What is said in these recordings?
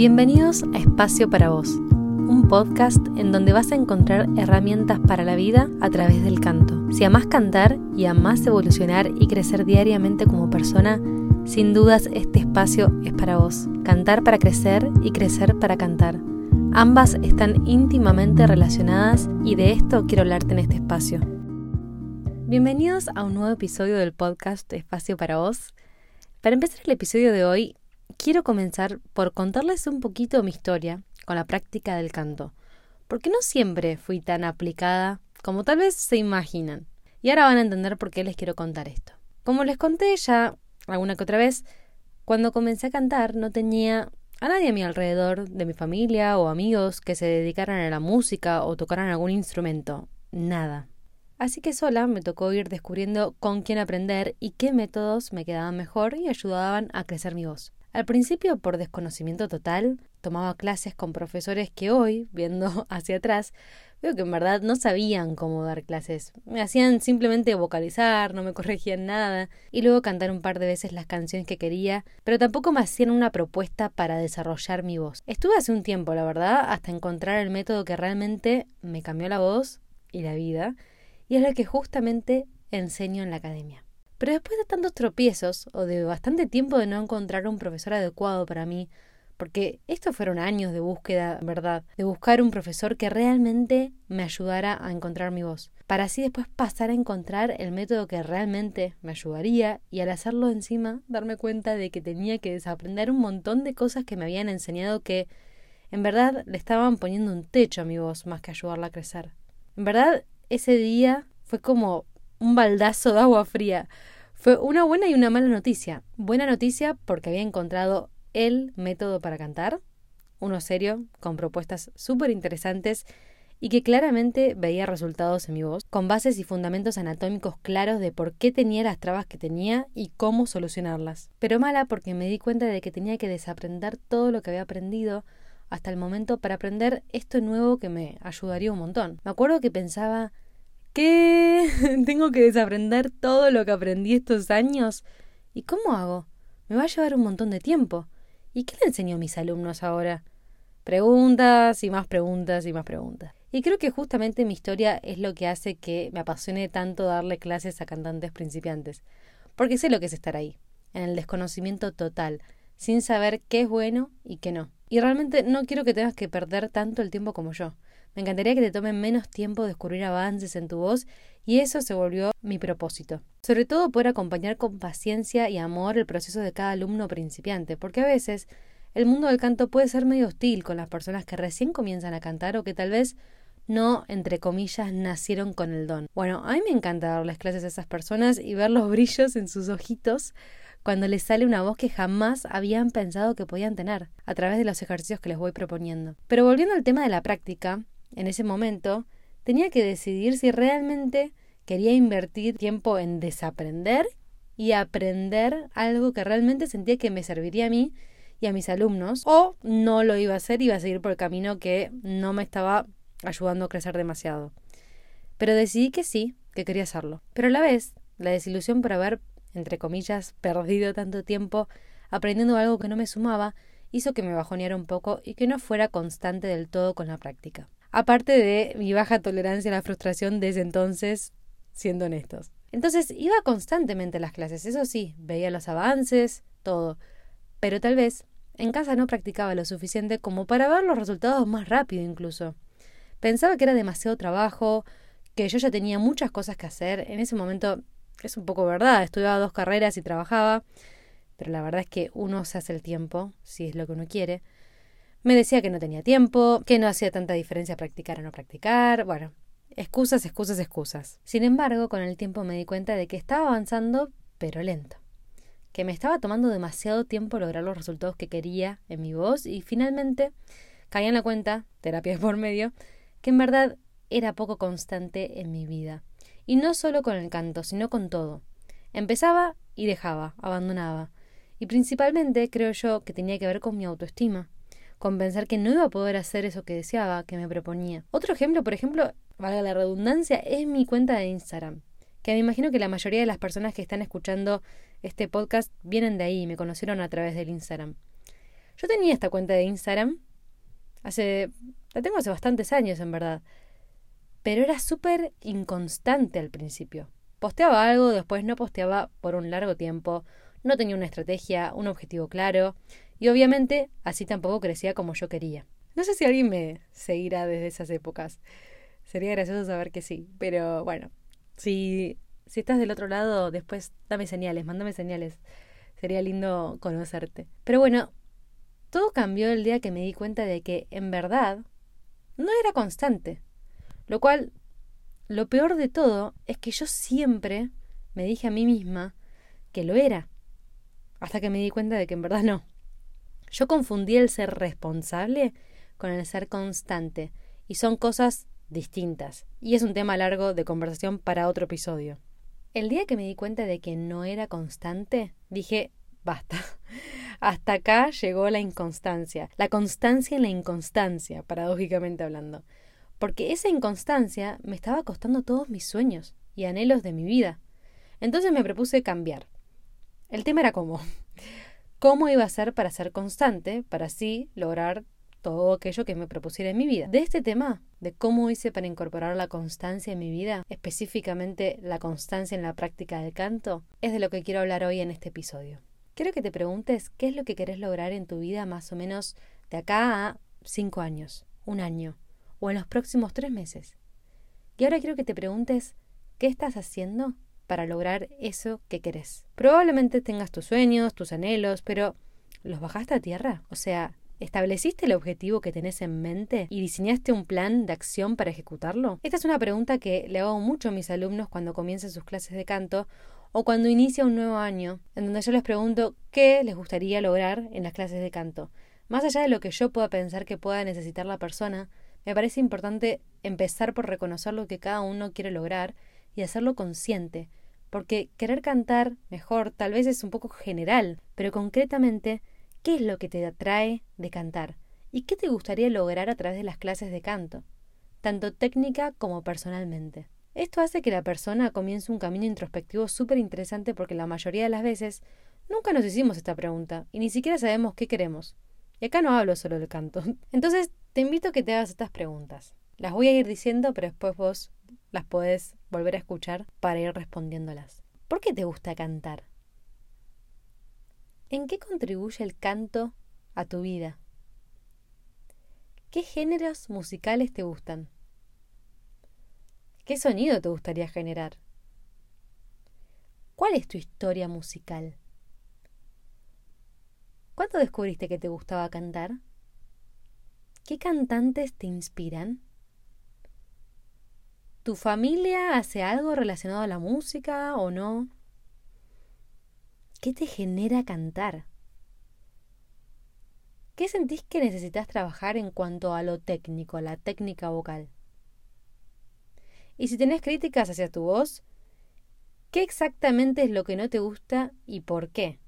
Bienvenidos a Espacio para Vos, un podcast en donde vas a encontrar herramientas para la vida a través del canto. Si amás cantar y amás evolucionar y crecer diariamente como persona, sin dudas este espacio es para vos. Cantar para crecer y crecer para cantar. Ambas están íntimamente relacionadas y de esto quiero hablarte en este espacio. Bienvenidos a un nuevo episodio del podcast Espacio para vos. Para empezar el episodio de hoy, quiero comenzar por contarles un poquito mi historia con la práctica del canto, porque no siempre fui tan aplicada como tal vez se imaginan. Y ahora van a entender por qué les quiero contar esto. Como les conté ya alguna que otra vez, cuando comencé a cantar no tenía a nadie a mi alrededor de mi familia o amigos que se dedicaran a la música o tocaran algún instrumento. Nada. Así que sola me tocó ir descubriendo con quién aprender y qué métodos me quedaban mejor y ayudaban a crecer mi voz. Al principio, por desconocimiento total, tomaba clases con profesores que hoy, viendo hacia atrás, veo que en verdad no sabían cómo dar clases. Me hacían simplemente vocalizar, no me corregían nada, y luego cantar un par de veces las canciones que quería, pero tampoco me hacían una propuesta para desarrollar mi voz. Estuve hace un tiempo, la verdad, hasta encontrar el método que realmente me cambió la voz y la vida, y es el que justamente enseño en la academia. Pero después de tantos tropiezos, o de bastante tiempo de no encontrar un profesor adecuado para mí, porque estos fueron años de búsqueda, ¿verdad? De buscar un profesor que realmente me ayudara a encontrar mi voz, para así después pasar a encontrar el método que realmente me ayudaría y al hacerlo encima darme cuenta de que tenía que desaprender un montón de cosas que me habían enseñado que en verdad le estaban poniendo un techo a mi voz más que ayudarla a crecer. En verdad, ese día fue como un baldazo de agua fría. Fue una buena y una mala noticia. Buena noticia porque había encontrado el método para cantar, uno serio, con propuestas súper interesantes y que claramente veía resultados en mi voz, con bases y fundamentos anatómicos claros de por qué tenía las trabas que tenía y cómo solucionarlas. Pero mala porque me di cuenta de que tenía que desaprender todo lo que había aprendido hasta el momento para aprender esto nuevo que me ayudaría un montón. Me acuerdo que pensaba, ¿Qué? ¿Tengo que desaprender todo lo que aprendí estos años? ¿Y cómo hago? Me va a llevar un montón de tiempo. ¿Y qué le enseño a mis alumnos ahora? Preguntas y más preguntas y más preguntas. Y creo que justamente mi historia es lo que hace que me apasione tanto darle clases a cantantes principiantes. Porque sé lo que es estar ahí, en el desconocimiento total, sin saber qué es bueno y qué no. Y realmente no quiero que tengas que perder tanto el tiempo como yo. Me encantaría que te tomen menos tiempo descubrir avances en tu voz y eso se volvió mi propósito. Sobre todo poder acompañar con paciencia y amor el proceso de cada alumno principiante, porque a veces el mundo del canto puede ser medio hostil con las personas que recién comienzan a cantar o que tal vez no, entre comillas, nacieron con el don. Bueno, a mí me encanta darles clases a esas personas y ver los brillos en sus ojitos cuando les sale una voz que jamás habían pensado que podían tener, a través de los ejercicios que les voy proponiendo. Pero volviendo al tema de la práctica, en ese momento, tenía que decidir si realmente quería invertir tiempo en desaprender y aprender algo que realmente sentía que me serviría a mí y a mis alumnos, o no lo iba a hacer, iba a seguir por el camino que no me estaba ayudando a crecer demasiado. Pero decidí que sí, que quería hacerlo. Pero a la vez, la desilusión por haber, entre comillas, perdido tanto tiempo aprendiendo algo que no me sumaba, hizo que me bajoneara un poco y que no fuera constante del todo con la práctica aparte de mi baja tolerancia a la frustración desde entonces, siendo honestos. Entonces iba constantemente a las clases, eso sí, veía los avances, todo, pero tal vez en casa no practicaba lo suficiente como para ver los resultados más rápido incluso. Pensaba que era demasiado trabajo, que yo ya tenía muchas cosas que hacer. En ese momento es un poco verdad, estudiaba dos carreras y trabajaba, pero la verdad es que uno se hace el tiempo, si es lo que uno quiere. Me decía que no tenía tiempo, que no hacía tanta diferencia practicar o no practicar, bueno, excusas, excusas, excusas. Sin embargo, con el tiempo me di cuenta de que estaba avanzando, pero lento. Que me estaba tomando demasiado tiempo lograr los resultados que quería en mi voz y finalmente caí en la cuenta, terapia por medio, que en verdad era poco constante en mi vida. Y no solo con el canto, sino con todo. Empezaba y dejaba, abandonaba. Y principalmente creo yo que tenía que ver con mi autoestima con pensar que no iba a poder hacer eso que deseaba, que me proponía. Otro ejemplo, por ejemplo, valga la redundancia, es mi cuenta de Instagram, que me imagino que la mayoría de las personas que están escuchando este podcast vienen de ahí, me conocieron a través del Instagram. Yo tenía esta cuenta de Instagram hace... la tengo hace bastantes años, en verdad. Pero era súper inconstante al principio. Posteaba algo, después no posteaba por un largo tiempo, no tenía una estrategia, un objetivo claro, y obviamente así tampoco crecía como yo quería. No sé si alguien me seguirá desde esas épocas. Sería gracioso saber que sí, pero bueno, si, si estás del otro lado, después dame señales, mándame señales. Sería lindo conocerte. Pero bueno, todo cambió el día que me di cuenta de que, en verdad, no era constante. Lo cual, lo peor de todo es que yo siempre me dije a mí misma que lo era. Hasta que me di cuenta de que en verdad no. Yo confundí el ser responsable con el ser constante, y son cosas distintas, y es un tema largo de conversación para otro episodio. El día que me di cuenta de que no era constante, dije, basta. Hasta acá llegó la inconstancia, la constancia en la inconstancia, paradójicamente hablando, porque esa inconstancia me estaba costando todos mis sueños y anhelos de mi vida. Entonces me propuse cambiar. El tema era cómo. ¿Cómo iba a ser para ser constante, para así lograr todo aquello que me propusiera en mi vida. De este tema, de cómo hice para incorporar la constancia en mi vida, específicamente la constancia en la práctica del canto, es de lo que quiero hablar hoy en este episodio. Quiero que te preguntes qué es lo que querés lograr en tu vida más o menos de acá a cinco años, un año o en los próximos tres meses. Y ahora quiero que te preguntes qué estás haciendo para lograr eso que querés. Probablemente tengas tus sueños, tus anhelos, pero ¿los bajaste a tierra? O sea, ¿Estableciste el objetivo que tenés en mente y diseñaste un plan de acción para ejecutarlo? Esta es una pregunta que le hago mucho a mis alumnos cuando comienzan sus clases de canto o cuando inicia un nuevo año, en donde yo les pregunto qué les gustaría lograr en las clases de canto. Más allá de lo que yo pueda pensar que pueda necesitar la persona, me parece importante empezar por reconocer lo que cada uno quiere lograr y hacerlo consciente, porque querer cantar mejor tal vez es un poco general, pero concretamente, ¿qué es lo que te atrae de cantar? ¿Y qué te gustaría lograr a través de las clases de canto? Tanto técnica como personalmente. Esto hace que la persona comience un camino introspectivo súper interesante porque la mayoría de las veces nunca nos hicimos esta pregunta y ni siquiera sabemos qué queremos. Y acá no hablo solo del canto. Entonces, te invito a que te hagas estas preguntas. Las voy a ir diciendo, pero después vos las podés volver a escuchar para ir respondiéndolas. ¿Por qué te gusta cantar? ¿En qué contribuye el canto a tu vida? ¿Qué géneros musicales te gustan? ¿Qué sonido te gustaría generar? ¿Cuál es tu historia musical? ¿Cuándo descubriste que te gustaba cantar? ¿Qué cantantes te inspiran? ¿Tu familia hace algo relacionado a la música o no? ¿Qué te genera cantar? ¿Qué sentís que necesitas trabajar en cuanto a lo técnico, a la técnica vocal? Y si tenés críticas hacia tu voz, ¿qué exactamente es lo que no te gusta y por qué?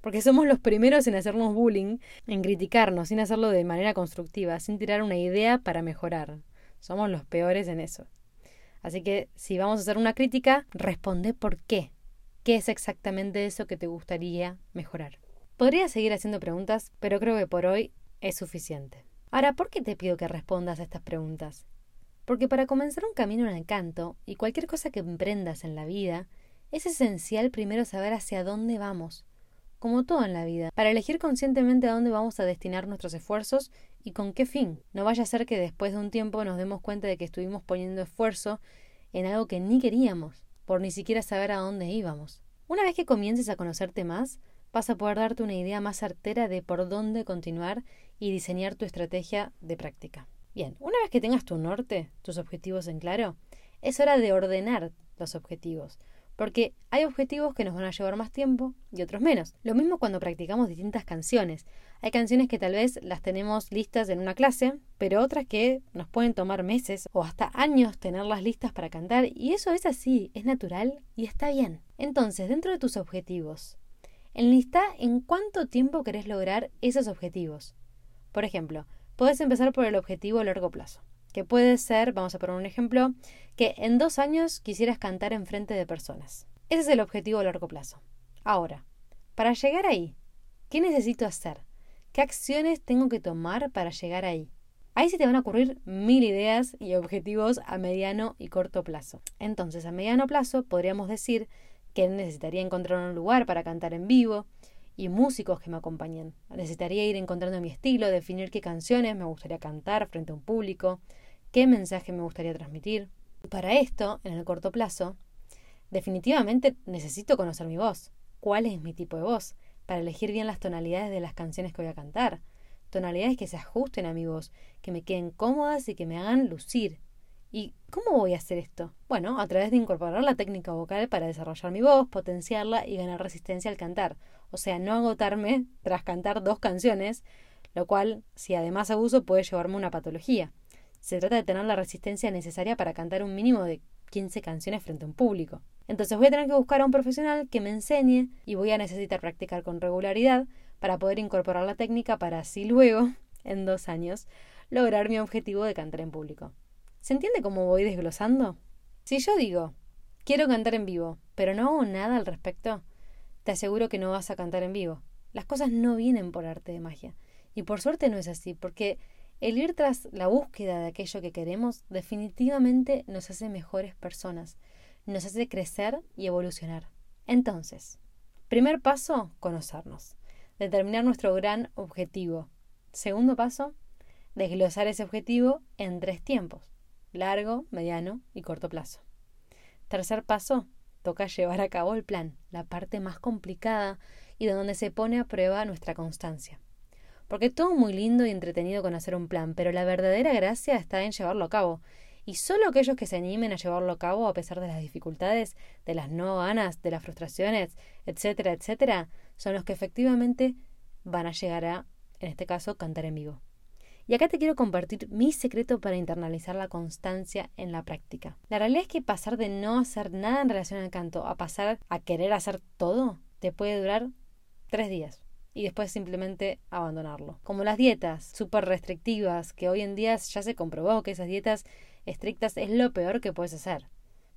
Porque somos los primeros en hacernos bullying, en criticarnos, sin hacerlo de manera constructiva, sin tirar una idea para mejorar. Somos los peores en eso. Así que si vamos a hacer una crítica, responde por qué. ¿Qué es exactamente eso que te gustaría mejorar? Podría seguir haciendo preguntas, pero creo que por hoy es suficiente. Ahora, ¿por qué te pido que respondas a estas preguntas? Porque para comenzar un camino en el canto y cualquier cosa que emprendas en la vida, es esencial primero saber hacia dónde vamos, como todo en la vida, para elegir conscientemente a dónde vamos a destinar nuestros esfuerzos y con qué fin. No vaya a ser que después de un tiempo nos demos cuenta de que estuvimos poniendo esfuerzo en algo que ni queríamos, por ni siquiera saber a dónde íbamos. Una vez que comiences a conocerte más, vas a poder darte una idea más certera de por dónde continuar y diseñar tu estrategia de práctica. Bien, una vez que tengas tu norte, tus objetivos en claro, es hora de ordenar los objetivos, porque hay objetivos que nos van a llevar más tiempo y otros menos. Lo mismo cuando practicamos distintas canciones. Hay canciones que tal vez las tenemos listas en una clase, pero otras que nos pueden tomar meses o hasta años tenerlas listas para cantar y eso es así, es natural y está bien. Entonces, dentro de tus objetivos, enlista en cuánto tiempo querés lograr esos objetivos. Por ejemplo, puedes empezar por el objetivo a largo plazo que puede ser, vamos a poner un ejemplo, que en dos años quisieras cantar en frente de personas. Ese es el objetivo a largo plazo. Ahora, para llegar ahí, ¿qué necesito hacer? ¿Qué acciones tengo que tomar para llegar ahí? Ahí se te van a ocurrir mil ideas y objetivos a mediano y corto plazo. Entonces, a mediano plazo podríamos decir que necesitaría encontrar un lugar para cantar en vivo y músicos que me acompañen. Necesitaría ir encontrando mi estilo, definir qué canciones me gustaría cantar frente a un público, qué mensaje me gustaría transmitir. Para esto, en el corto plazo, definitivamente necesito conocer mi voz. ¿Cuál es mi tipo de voz? Para elegir bien las tonalidades de las canciones que voy a cantar. Tonalidades que se ajusten a mi voz, que me queden cómodas y que me hagan lucir. ¿Y cómo voy a hacer esto? Bueno, a través de incorporar la técnica vocal para desarrollar mi voz, potenciarla y ganar resistencia al cantar. O sea, no agotarme tras cantar dos canciones, lo cual, si además abuso, puede llevarme a una patología. Se trata de tener la resistencia necesaria para cantar un mínimo de 15 canciones frente a un público. Entonces voy a tener que buscar a un profesional que me enseñe y voy a necesitar practicar con regularidad para poder incorporar la técnica para así luego, en dos años, lograr mi objetivo de cantar en público. ¿Se entiende cómo voy desglosando? Si yo digo, quiero cantar en vivo, pero no hago nada al respecto, te aseguro que no vas a cantar en vivo. Las cosas no vienen por arte de magia. Y por suerte no es así, porque el ir tras la búsqueda de aquello que queremos definitivamente nos hace mejores personas, nos hace crecer y evolucionar. Entonces, primer paso, conocernos, determinar nuestro gran objetivo. Segundo paso, desglosar ese objetivo en tres tiempos, largo, mediano y corto plazo. Tercer paso, toca llevar a cabo el plan, la parte más complicada y donde se pone a prueba nuestra constancia. Porque todo muy lindo y entretenido con hacer un plan, pero la verdadera gracia está en llevarlo a cabo. Y solo aquellos que se animen a llevarlo a cabo a pesar de las dificultades, de las no ganas, de las frustraciones, etcétera, etcétera, son los que efectivamente van a llegar a, en este caso, cantar en vivo. Y acá te quiero compartir mi secreto para internalizar la constancia en la práctica. La realidad es que pasar de no hacer nada en relación al canto a pasar a querer hacer todo te puede durar tres días y después simplemente abandonarlo. Como las dietas súper restrictivas, que hoy en día ya se comprobó que esas dietas estrictas es lo peor que puedes hacer,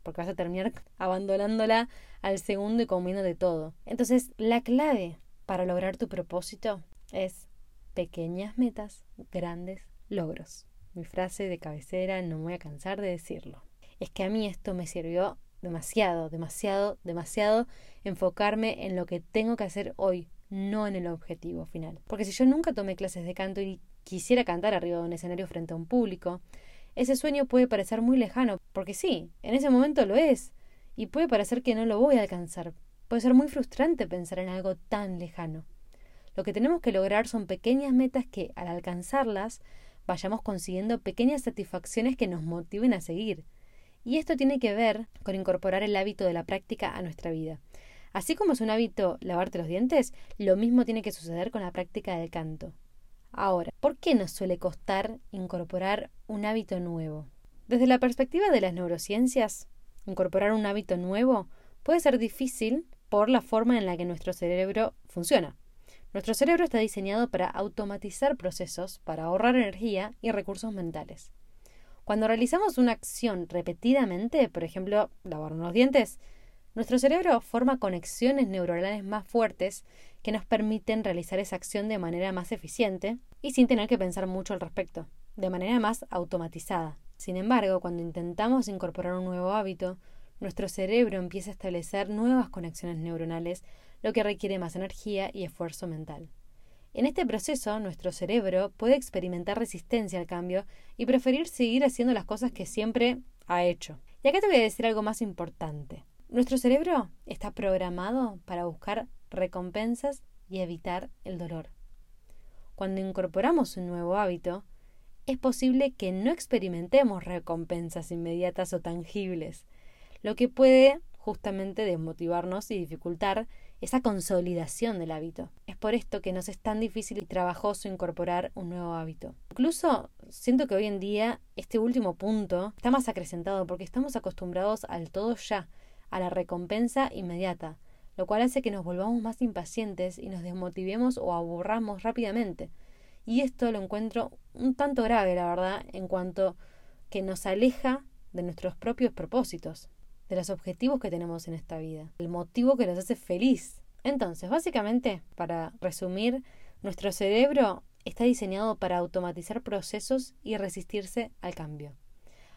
porque vas a terminar abandonándola al segundo y comiendo de todo. Entonces, la clave para lograr tu propósito es pequeñas metas, grandes logros. Mi frase de cabecera, no me voy a cansar de decirlo. Es que a mí esto me sirvió demasiado, demasiado, demasiado enfocarme en lo que tengo que hacer hoy, no en el objetivo final. Porque si yo nunca tomé clases de canto y quisiera cantar arriba de un escenario frente a un público, ese sueño puede parecer muy lejano, porque sí, en ese momento lo es, y puede parecer que no lo voy a alcanzar. Puede ser muy frustrante pensar en algo tan lejano. Lo que tenemos que lograr son pequeñas metas que, al alcanzarlas, vayamos consiguiendo pequeñas satisfacciones que nos motiven a seguir. Y esto tiene que ver con incorporar el hábito de la práctica a nuestra vida. Así como es un hábito lavarte los dientes, lo mismo tiene que suceder con la práctica del canto. Ahora, ¿por qué nos suele costar incorporar un hábito nuevo? Desde la perspectiva de las neurociencias, incorporar un hábito nuevo puede ser difícil por la forma en la que nuestro cerebro funciona. Nuestro cerebro está diseñado para automatizar procesos, para ahorrar energía y recursos mentales. Cuando realizamos una acción repetidamente, por ejemplo, lavarnos los dientes, nuestro cerebro forma conexiones neuronales más fuertes que nos permiten realizar esa acción de manera más eficiente y sin tener que pensar mucho al respecto, de manera más automatizada. Sin embargo, cuando intentamos incorporar un nuevo hábito, nuestro cerebro empieza a establecer nuevas conexiones neuronales, lo que requiere más energía y esfuerzo mental. En este proceso, nuestro cerebro puede experimentar resistencia al cambio y preferir seguir haciendo las cosas que siempre ha hecho. Y acá te voy a decir algo más importante. Nuestro cerebro está programado para buscar recompensas y evitar el dolor. Cuando incorporamos un nuevo hábito, es posible que no experimentemos recompensas inmediatas o tangibles, lo que puede justamente desmotivarnos y dificultar esa consolidación del hábito. Es por esto que nos es tan difícil y trabajoso incorporar un nuevo hábito. Incluso siento que hoy en día este último punto está más acrecentado porque estamos acostumbrados al todo ya, a la recompensa inmediata, lo cual hace que nos volvamos más impacientes y nos desmotivemos o aburramos rápidamente. Y esto lo encuentro un tanto grave, la verdad, en cuanto que nos aleja de nuestros propios propósitos, de los objetivos que tenemos en esta vida, el motivo que nos hace feliz. Entonces, básicamente, para resumir, Nuestro cerebro está diseñado para automatizar procesos y resistirse al cambio.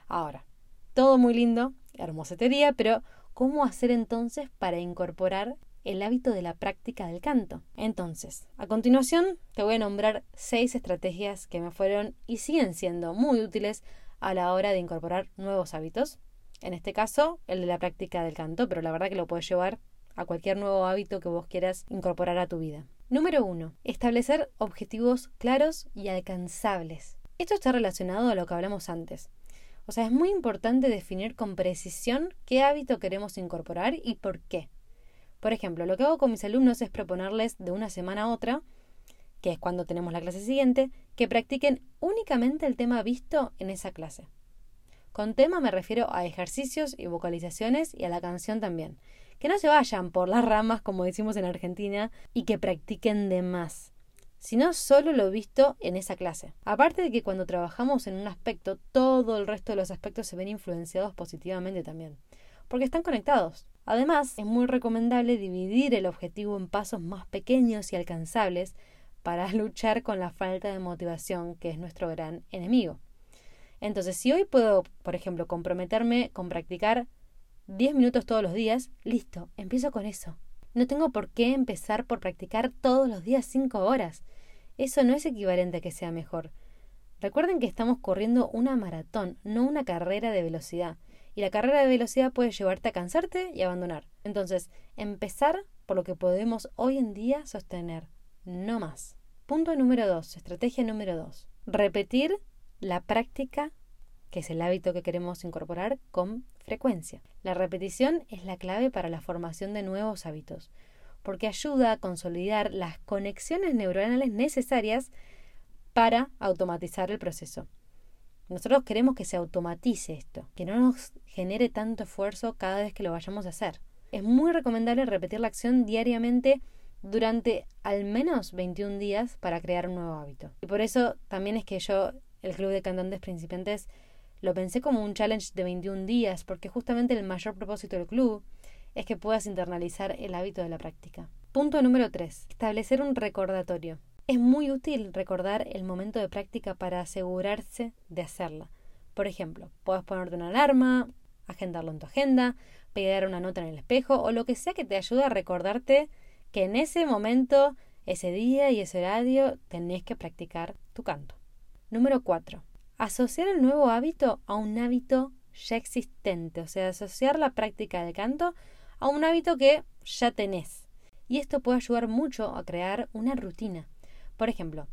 Ahora, todo muy lindo, hermosa teoría, pero ¿cómo hacer entonces para incorporar el hábito de la práctica del canto? Entonces, a continuación te voy a nombrar seis estrategias que me fueron y siguen siendo muy útiles a la hora de incorporar nuevos hábitos. En este caso, el de la práctica del canto, pero la verdad que lo puedes llevar a cualquier nuevo hábito que vos quieras incorporar a tu vida. Número 1. Establecer objetivos claros y alcanzables. Esto está relacionado a lo que hablamos antes. O sea, es muy importante definir con precisión qué hábito queremos incorporar y por qué. Por ejemplo, lo que hago con mis alumnos es proponerles de una semana a otra, que es cuando tenemos la clase siguiente, que practiquen únicamente el tema visto en esa clase. Con tema me refiero a ejercicios y vocalizaciones y a la canción también que no se vayan por las ramas, como decimos en Argentina, y que practiquen de más, sino solo lo visto en esa clase. Aparte de que cuando trabajamos en un aspecto, todo el resto de los aspectos se ven influenciados positivamente también, porque están conectados. Además, es muy recomendable dividir el objetivo en pasos más pequeños y alcanzables para luchar con la falta de motivación, que es nuestro gran enemigo. Entonces, si hoy puedo, por ejemplo, comprometerme con practicar 10 minutos todos los días, listo, empiezo con eso. No tengo por qué empezar por practicar todos los días 5 horas. Eso no es equivalente a que sea mejor. Recuerden que estamos corriendo una maratón, no una carrera de velocidad. Y la carrera de velocidad puede llevarte a cansarte y abandonar. Entonces, empezar por lo que podemos hoy en día sostener, no más. Punto número 2, estrategia número 2. Repetir la práctica que es el hábito que queremos incorporar con frecuencia. La repetición es la clave para la formación de nuevos hábitos, porque ayuda a consolidar las conexiones neuronales necesarias para automatizar el proceso. Nosotros queremos que se automatice esto, que no nos genere tanto esfuerzo cada vez que lo vayamos a hacer. Es muy recomendable repetir la acción diariamente durante al menos 21 días para crear un nuevo hábito. Y por eso también es que yo, el Club de Cantantes Principiantes, lo pensé como un challenge de 21 días porque justamente el mayor propósito del club es que puedas internalizar el hábito de la práctica. Punto número 3. Establecer un recordatorio. Es muy útil recordar el momento de práctica para asegurarse de hacerla. Por ejemplo, puedes ponerte una alarma, agendarlo en tu agenda, pegar una nota en el espejo o lo que sea que te ayude a recordarte que en ese momento, ese día y ese horario tenés que practicar tu canto. Número 4 asociar el nuevo hábito a un hábito ya existente, o sea, asociar la práctica del canto a un hábito que ya tenés. Y esto puede ayudar mucho a crear una rutina. Por ejemplo,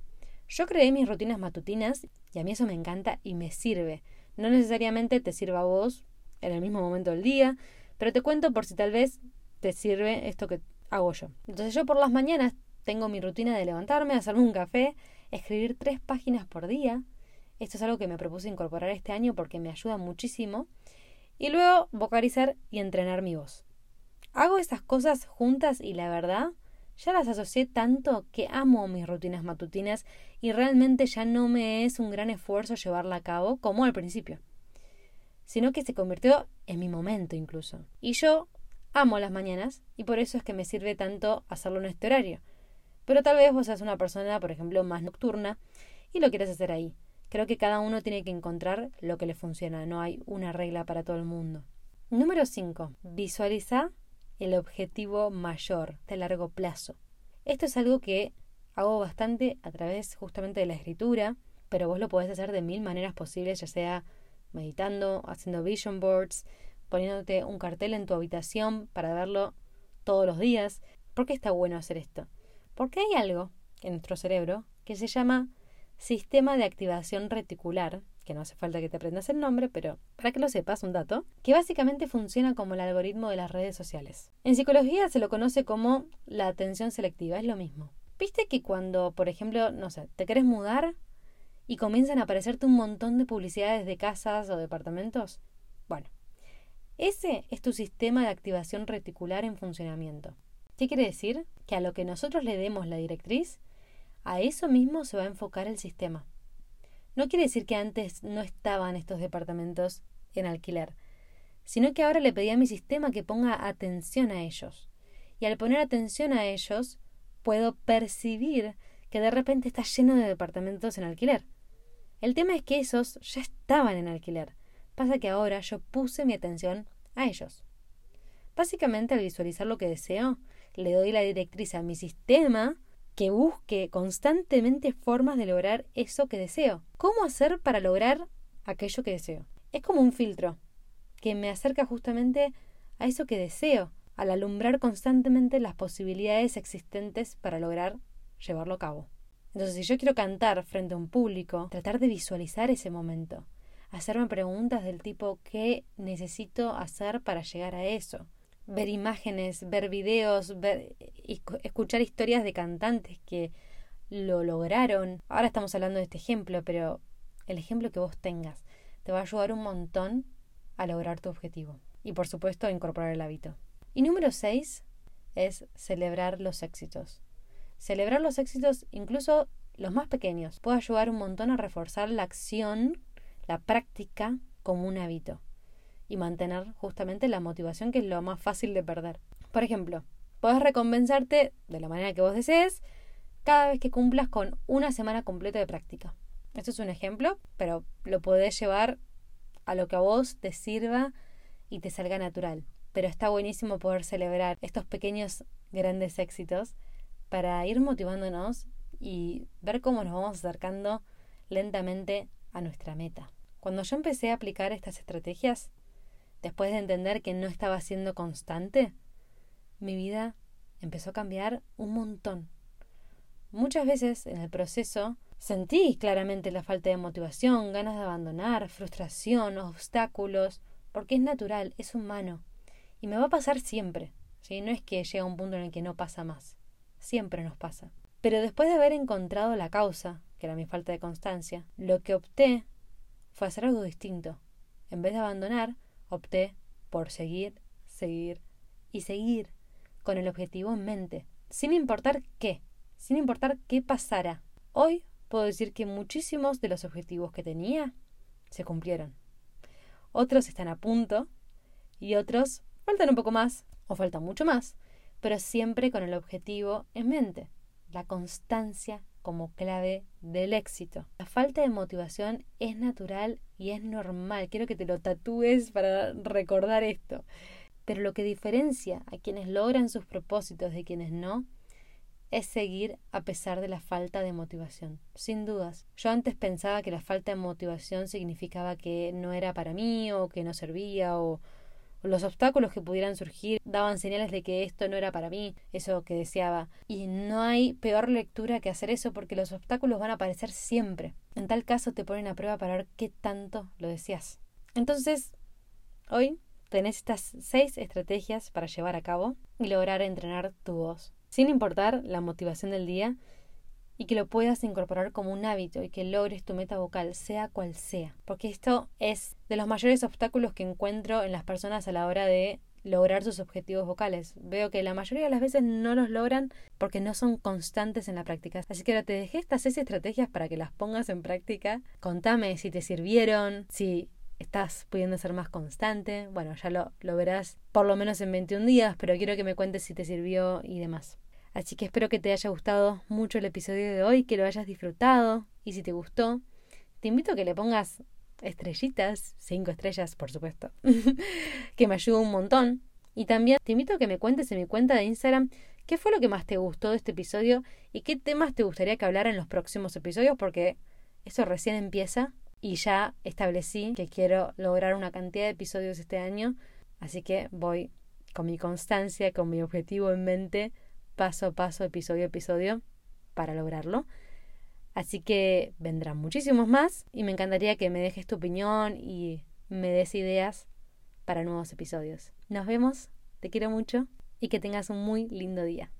yo creé mis rutinas matutinas y a mí eso me encanta y me sirve. No necesariamente te sirva a vos en el mismo momento del día, pero te cuento por si tal vez te sirve esto que hago yo. Entonces yo por las mañanas tengo mi rutina de levantarme, hacerme un café, escribir tres páginas por día, esto es algo que me propuse incorporar este año porque me ayuda muchísimo. Y luego vocalizar y entrenar mi voz. Hago estas cosas juntas y la verdad, ya las asocié tanto que amo mis rutinas matutinas y realmente ya no me es un gran esfuerzo llevarla a cabo como al principio, sino que se convirtió en mi momento incluso. Y yo amo las mañanas y por eso es que me sirve tanto hacerlo en este horario. Pero tal vez vos seas una persona, por ejemplo, más nocturna y lo quieres hacer ahí. Creo que cada uno tiene que encontrar lo que le funciona, no hay una regla para todo el mundo. Número 5. Visualiza el objetivo mayor de largo plazo. Esto es algo que hago bastante a través justamente de la escritura, pero vos lo podés hacer de mil maneras posibles, ya sea meditando, haciendo vision boards, poniéndote un cartel en tu habitación para verlo todos los días. ¿Por qué está bueno hacer esto? Porque hay algo en nuestro cerebro que se llama sistema de activación reticular, que no hace falta que te aprendas el nombre, pero para que lo sepas, un dato, que básicamente funciona como el algoritmo de las redes sociales. En psicología se lo conoce como la atención selectiva, es lo mismo. ¿Viste que cuando, por ejemplo, no sé, te querés mudar y comienzan a aparecerte un montón de publicidades de casas o departamentos? Bueno, ese es tu sistema de activación reticular en funcionamiento. ¿Qué quiere decir? Que a lo que nosotros le demos la directriz, a eso mismo se va a enfocar el sistema. No quiere decir que antes no estaban estos departamentos en alquiler, sino que ahora le pedí a mi sistema que ponga atención a ellos. Y al poner atención a ellos, puedo percibir que de repente está lleno de departamentos en alquiler. El tema es que esos ya estaban en alquiler. Pasa que ahora yo puse mi atención a ellos. Básicamente, al visualizar lo que deseo, le doy la directriz a mi sistema que busque constantemente formas de lograr eso que deseo. ¿Cómo hacer para lograr aquello que deseo? Es como un filtro que me acerca justamente a eso que deseo, al alumbrar constantemente las posibilidades existentes para lograr llevarlo a cabo. Entonces, si yo quiero cantar frente a un público, tratar de visualizar ese momento, hacerme preguntas del tipo ¿qué necesito hacer para llegar a eso? Ver imágenes, ver videos, ver, escuchar historias de cantantes que lo lograron. Ahora estamos hablando de este ejemplo, pero el ejemplo que vos tengas te va a ayudar un montón a lograr tu objetivo. Y por supuesto, incorporar el hábito. Y número 6 es celebrar los éxitos. Celebrar los éxitos, incluso los más pequeños, puede ayudar un montón a reforzar la acción, la práctica como un hábito y mantener justamente la motivación que es lo más fácil de perder. Por ejemplo, puedes recompensarte de la manera que vos desees cada vez que cumplas con una semana completa de práctica. Esto es un ejemplo, pero lo podés llevar a lo que a vos te sirva y te salga natural. Pero está buenísimo poder celebrar estos pequeños grandes éxitos para ir motivándonos y ver cómo nos vamos acercando lentamente a nuestra meta. Cuando yo empecé a aplicar estas estrategias, después de entender que no estaba siendo constante, mi vida empezó a cambiar un montón. Muchas veces en el proceso sentí claramente la falta de motivación, ganas de abandonar, frustración, obstáculos, porque es natural, es humano. Y me va a pasar siempre. ¿sí? No es que llega un punto en el que no pasa más siempre nos pasa. Pero después de haber encontrado la causa, que era mi falta de constancia, lo que opté fue hacer algo distinto. En vez de abandonar, opté por seguir, seguir y seguir con el objetivo en mente, sin importar qué, sin importar qué pasara. Hoy puedo decir que muchísimos de los objetivos que tenía se cumplieron. Otros están a punto y otros faltan un poco más o faltan mucho más, pero siempre con el objetivo en mente, la constancia como clave del éxito. La falta de motivación es natural y es normal. Quiero que te lo tatúes para recordar esto. Pero lo que diferencia a quienes logran sus propósitos de quienes no es seguir a pesar de la falta de motivación. Sin dudas. Yo antes pensaba que la falta de motivación significaba que no era para mí o que no servía o, los obstáculos que pudieran surgir daban señales de que esto no era para mí, eso que deseaba. Y no hay peor lectura que hacer eso porque los obstáculos van a aparecer siempre. En tal caso te ponen a prueba para ver qué tanto lo deseas. Entonces, hoy tenés estas seis estrategias para llevar a cabo y lograr entrenar tu voz. Sin importar la motivación del día, y que lo puedas incorporar como un hábito y que logres tu meta vocal, sea cual sea. Porque esto es de los mayores obstáculos que encuentro en las personas a la hora de lograr sus objetivos vocales. Veo que la mayoría de las veces no los logran porque no son constantes en la práctica. Así que ahora te dejé estas seis estrategias para que las pongas en práctica. Contame si te sirvieron, si estás pudiendo ser más constante. Bueno, ya lo, lo verás por lo menos en 21 días, pero quiero que me cuentes si te sirvió y demás. Así que espero que te haya gustado mucho el episodio de hoy, que lo hayas disfrutado y si te gustó, te invito a que le pongas estrellitas, cinco estrellas por supuesto, que me ayuda un montón. Y también te invito a que me cuentes en mi cuenta de Instagram qué fue lo que más te gustó de este episodio y qué temas te gustaría que hablara en los próximos episodios porque eso recién empieza y ya establecí que quiero lograr una cantidad de episodios este año, así que voy con mi constancia, con mi objetivo en mente paso a paso, episodio a episodio, para lograrlo. Así que vendrán muchísimos más y me encantaría que me dejes tu opinión y me des ideas para nuevos episodios. Nos vemos, te quiero mucho y que tengas un muy lindo día.